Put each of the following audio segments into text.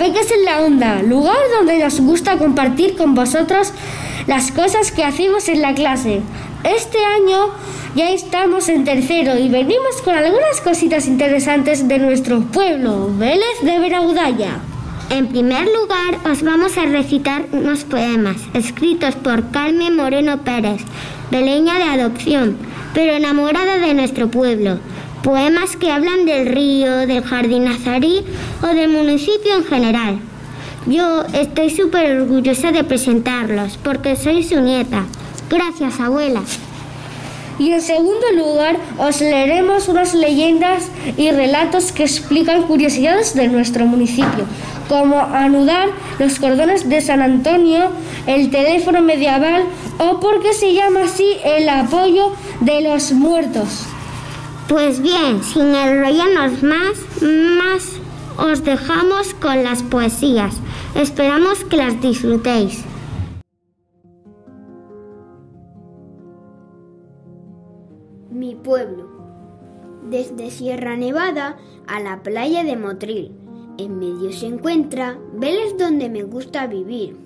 Peques en la Onda, lugar donde nos gusta compartir con vosotros las cosas que hacemos en la clase. Este año ya estamos en tercero y venimos con algunas cositas interesantes de nuestro pueblo, Vélez de Veraudalla. En primer lugar, os vamos a recitar unos poemas escritos por Carmen Moreno Pérez, beleña de adopción, pero enamorada de nuestro pueblo. Poemas que hablan del río, del jardín nazarí o del municipio en general. Yo estoy súper orgullosa de presentarlos porque soy su nieta. Gracias, abuela. Y en segundo lugar, os leeremos unas leyendas y relatos que explican curiosidades de nuestro municipio, como anudar los cordones de San Antonio, el teléfono medieval o por qué se llama así el apoyo de los muertos. Pues bien, sin enrollarnos más, más os dejamos con las poesías. Esperamos que las disfrutéis. Mi pueblo. Desde Sierra Nevada a la playa de Motril. En medio se encuentra Vélez donde me gusta vivir.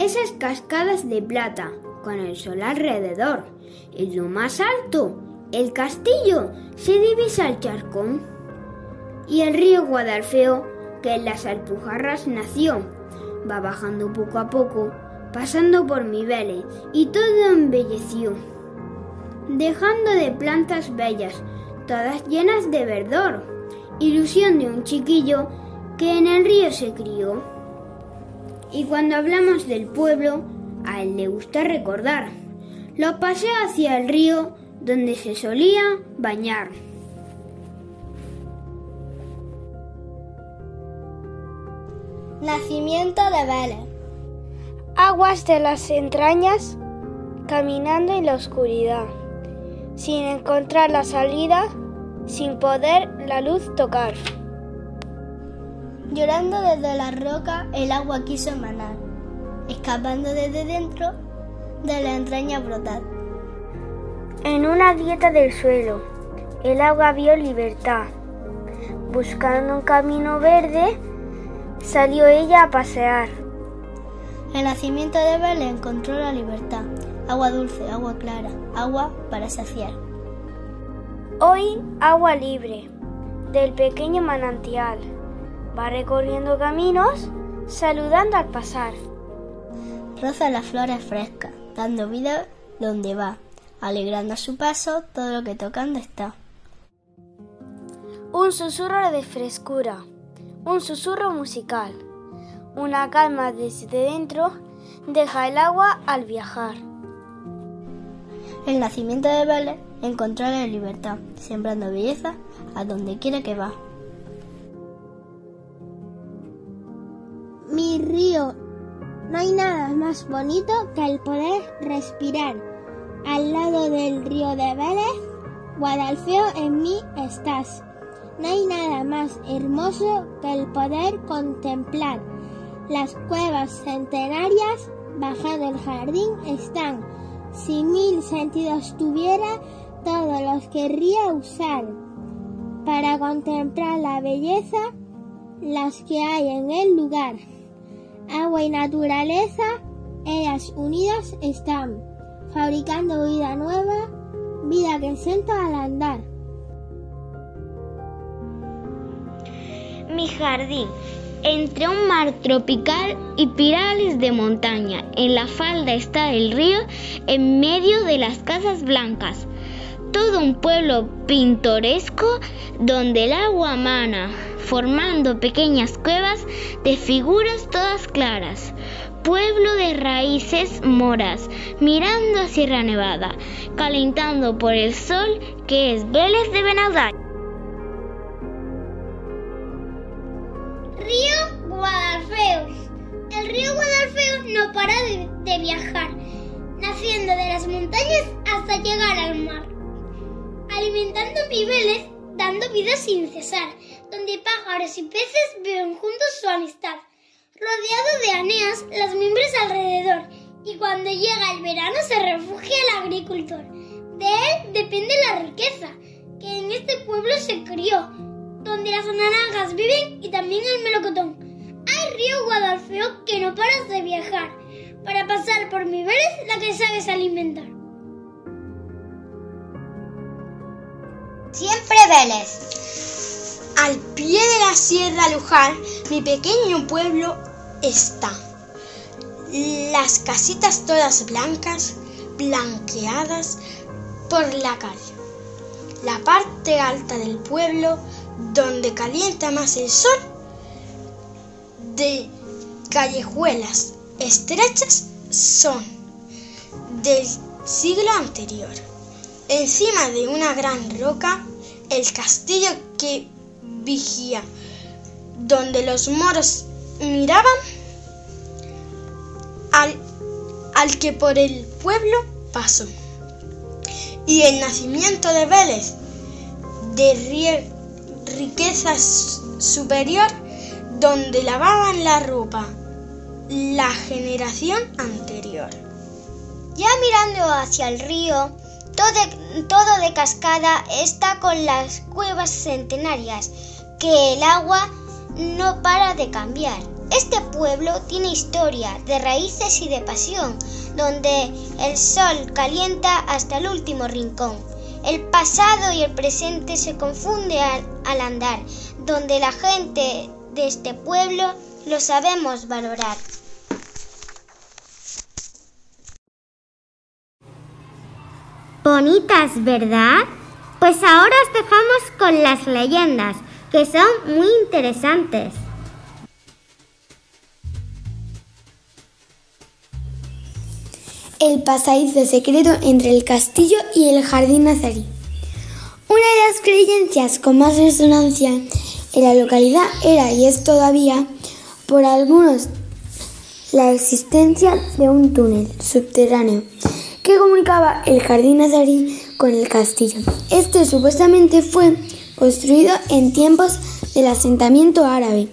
Esas cascadas de plata, con el sol alrededor. En lo más alto, el castillo, se divisa el charcón. Y el río Guadalfeo, que en las Alpujarras nació, va bajando poco a poco, pasando por mi Vélez, y todo embelleció dejando de plantas bellas, todas llenas de verdor, ilusión de un chiquillo que en el río se crió. Y cuando hablamos del pueblo, a él le gusta recordar. Lo pasé hacia el río donde se solía bañar. Nacimiento de Vélez. Aguas de las entrañas, caminando en la oscuridad sin encontrar la salida, sin poder la luz tocar. Llorando desde la roca, el agua quiso emanar, escapando desde dentro de la entraña brotar. En una dieta del suelo, el agua vio libertad. Buscando un camino verde, salió ella a pasear. El nacimiento de Belén encontró la libertad agua dulce, agua clara, agua para saciar. Hoy agua libre del pequeño manantial. Va recorriendo caminos, saludando al pasar. Roza las flores frescas, dando vida donde va, alegrando a su paso todo lo que tocando está. Un susurro de frescura, un susurro musical, una calma desde dentro deja el agua al viajar. El nacimiento de Vélez encontró la libertad, sembrando belleza a donde quiera que va. Mi río, no hay nada más bonito que el poder respirar. Al lado del río de Vélez, Guadalfeo en mí estás. No hay nada más hermoso que el poder contemplar. Las cuevas centenarias bajando el jardín están si mil sentidos tuviera, todos los querría usar para contemplar la belleza, las que hay en el lugar. Agua y naturaleza, ellas unidas están, fabricando vida nueva, vida que siento al andar. Mi jardín entre un mar tropical y pirales de montaña. En la falda está el río, en medio de las casas blancas. Todo un pueblo pintoresco donde el agua mana, formando pequeñas cuevas de figuras todas claras. Pueblo de raíces moras, mirando a Sierra Nevada, calentando por el sol que es Vélez de Benaudal. Río Guadalfeo. El río Guadalfeo no para de, de, viajar, naciendo de las montañas hasta llegar al mar, alimentando niveles, dando vida sin cesar, donde pájaros y peces viven juntos su amistad, rodeado de aneas, las mimbres alrededor, y cuando llega el verano se refugia el agricultor. De él depende la riqueza, que en este pueblo se crió, donde las naranjas viven y también el melocotón. Hay río Guadalfeo que no paras de viajar para pasar por mi Vélez la que sabes alimentar. Siempre Vélez. Al pie de la Sierra Luján, mi pequeño pueblo está. Las casitas todas blancas, blanqueadas por la cal. La parte alta del pueblo, donde calienta más el sol, de callejuelas estrechas son del siglo anterior. Encima de una gran roca, el castillo que vigía, donde los moros miraban al, al que por el pueblo pasó. Y el nacimiento de Vélez, de riqueza superior, donde lavaban la ropa la generación anterior. Ya mirando hacia el río, todo, de cascada está con las cuevas centenarias, que el agua no para de cambiar. Este pueblo tiene historia de raíces y de pasión, donde el sol calienta hasta el último rincón. El pasado y el presente se confunden al, al andar, donde la gente de este pueblo lo sabemos valorar. Bonitas, ¿verdad? Pues ahora os dejamos con las leyendas, que son muy interesantes. El pasadizo secreto entre el castillo y el jardín nazarí. Una de las creencias con más resonancia en la localidad era y es todavía por algunos la existencia de un túnel subterráneo que comunicaba el jardín nazarí con el castillo. Este supuestamente fue construido en tiempos del asentamiento árabe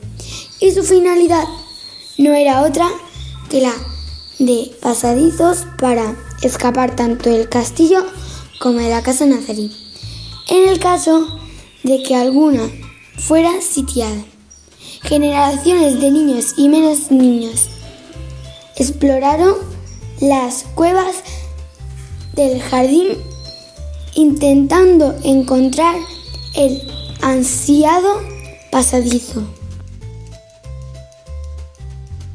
y su finalidad no era otra que la de pasadizos para escapar tanto del castillo como de la casa nazarí. En el caso de que alguna fuera sitiada, generaciones de niños y menos niños exploraron las cuevas del jardín intentando encontrar el ansiado pasadizo.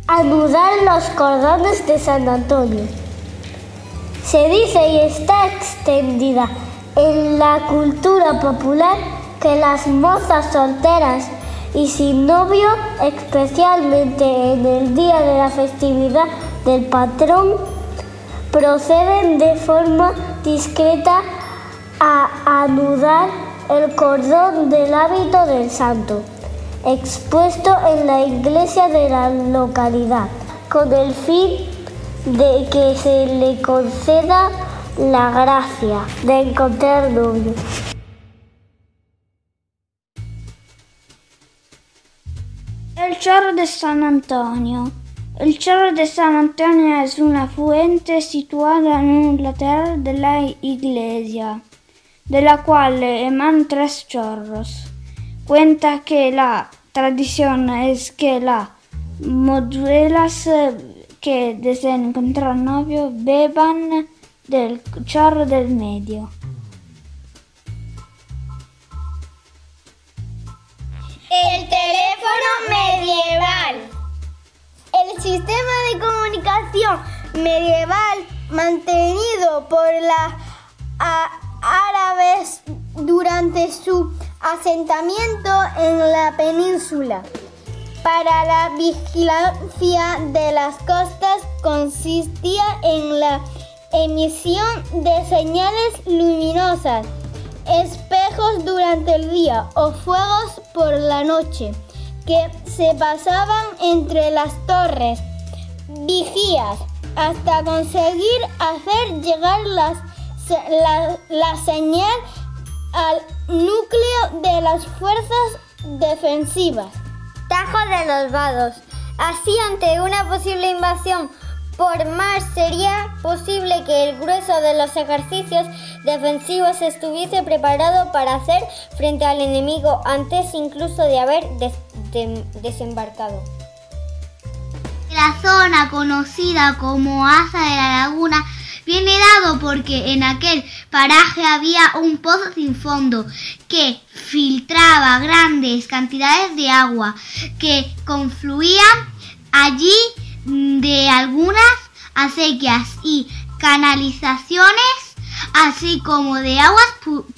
Anudar los cordones de San Antonio. Se dice y está extendida en la cultura popular que las mozas solteras y sin novio, especialmente en el día de la festividad del patrón, proceden de forma discreta a anudar el cordón del hábito del santo, expuesto en la iglesia de la localidad, con el fin de que se le conceda la gracia de encontrar. El chorro de San Antonio. El chorro de San Antonio es una fuente situada en un lateral de iglesia, de la cual tres chorros. Cuenta que la tradición es que las moduelas que desean encontrar novio beban del chorro del medio. El teléfono medieval. El sistema de comunicación medieval mantenido por las árabes durante su asentamiento en la península. Para la vigilancia de las costas consistía en la emisión de señales luminosas, espejos durante el día o fuegos por la noche que se pasaban entre las torres, vigías, hasta conseguir hacer llegar las, la, la señal al núcleo de las fuerzas defensivas. Tajo de los vados. Así ante una posible invasión por mar sería posible que el grueso de los ejercicios defensivos estuviese preparado para hacer frente al enemigo antes incluso de haber desembarcado. La zona conocida como Asa de la Laguna viene dado porque en aquel paraje había un pozo sin fondo que filtraba grandes cantidades de agua que confluían allí de algunas acequias y canalizaciones, así como de aguas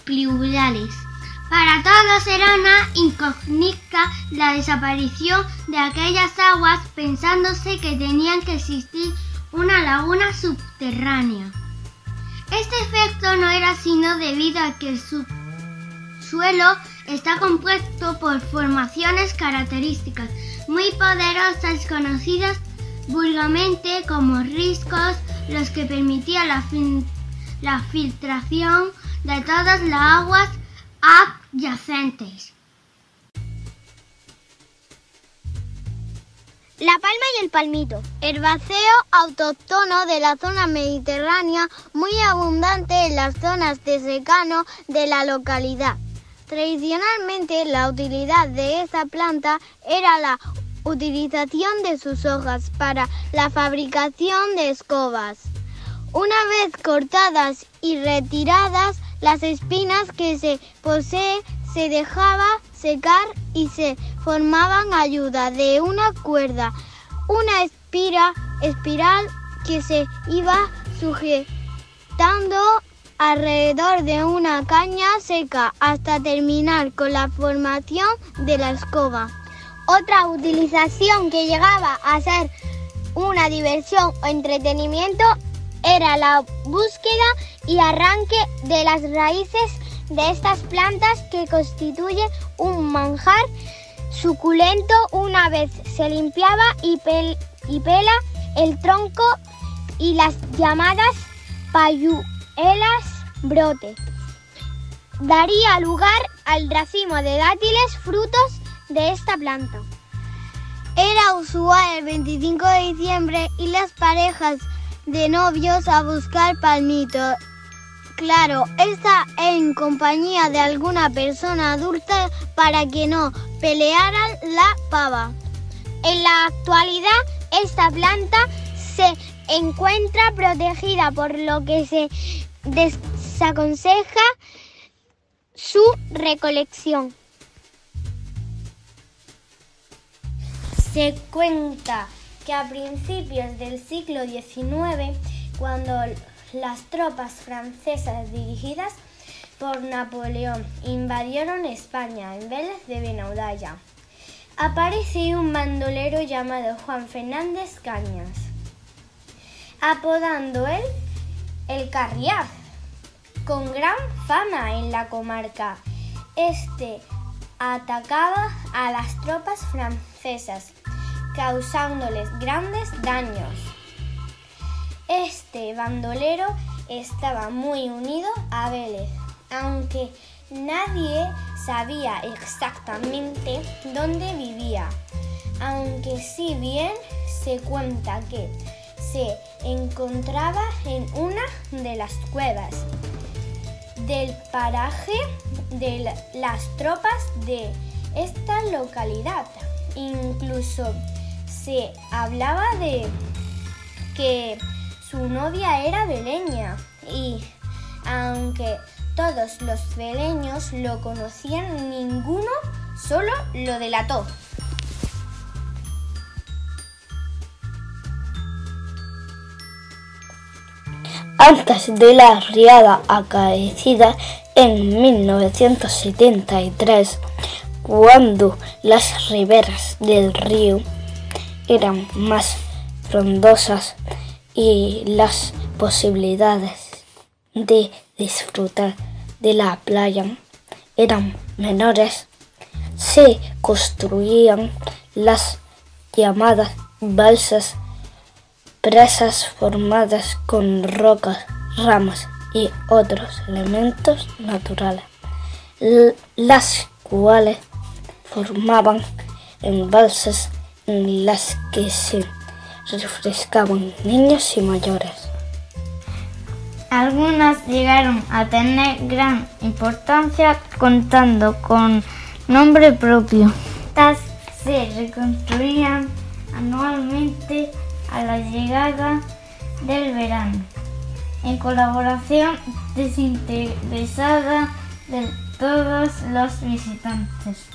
pluviales. Para todos era una incógnita la desaparición de aquellas aguas pensándose que tenían que existir una laguna subterránea. Este efecto no era sino debido a que el subsuelo está compuesto por formaciones características muy poderosas conocidas vulgarmente como riscos, los que permitían la, la filtración de todas las aguas adyacentes. La palma y el palmito, herbaceo autóctono de la zona mediterránea, muy abundante en las zonas de secano de la localidad. Tradicionalmente la utilidad de esta planta era la utilización de sus hojas para la fabricación de escobas. Una vez cortadas y retiradas las espinas que se posee, se dejaba secar y se formaban ayuda de una cuerda, una espira, espiral que se iba sujetando alrededor de una caña seca hasta terminar con la formación de la escoba. Otra utilización que llegaba a ser una diversión o entretenimiento era la búsqueda y arranque de las raíces de estas plantas que constituyen un manjar suculento una vez se limpiaba y, pela el tronco y las llamadas payuelas brote. Daría lugar al racimo de dátiles frutos de esta planta. Era usual el 25 de diciembre y las parejas de novios a buscar palmito. Claro, está en compañía de alguna persona adulta para que no pelearan la pava. En la actualidad, esta planta se encuentra protegida por lo que se desaconseja su recolección. Se cuenta que a principios del siglo XIX, cuando las tropas francesas dirigidas por Napoleón invadieron España en Vélez de Benaudalla, apareció un bandolero llamado Juan Fernández Cañas, apodando él el Carriaz, con gran fama en la comarca. Este atacaba a las tropas francesas causándoles grandes daños. Este bandolero estaba muy unido a Vélez, aunque nadie sabía exactamente dónde vivía, aunque si bien se cuenta que se encontraba en una de las cuevas del paraje de las tropas de esta localidad. Incluso se hablaba de que su novia era beleña y aunque todos los beleños lo conocían, ninguno solo lo delató. Antes de la riada acaecida en 1973, cuando las riberas del río eran más frondosas y las posibilidades de disfrutar de la playa eran menores, se construían las llamadas balsas, presas formadas con rocas, ramas y otros elementos naturales, las cuales formaban embalses en las que se refrescaban niños y mayores. Algunas llegaron a tener gran importancia contando con nombre propio. Estas se reconstruían anualmente a la llegada del verano, en colaboración desinteresada de todos los visitantes.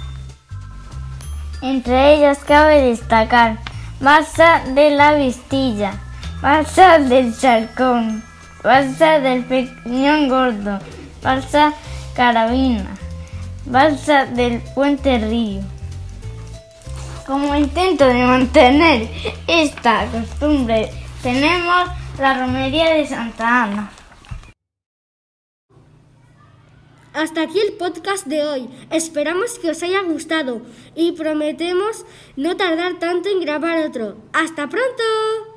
Entre ellas cabe destacar Balsa de la Vistilla, Balsa del Charcón, Balsa del Peñón Gordo, Balsa Carabina, Balsa del Puente Río. Como intento de mantener esta costumbre, tenemos la romería de Santa Ana. Hasta aquí el podcast de hoy. Esperamos que os haya gustado y prometemos no tardar tanto en grabar otro. ¡Hasta pronto!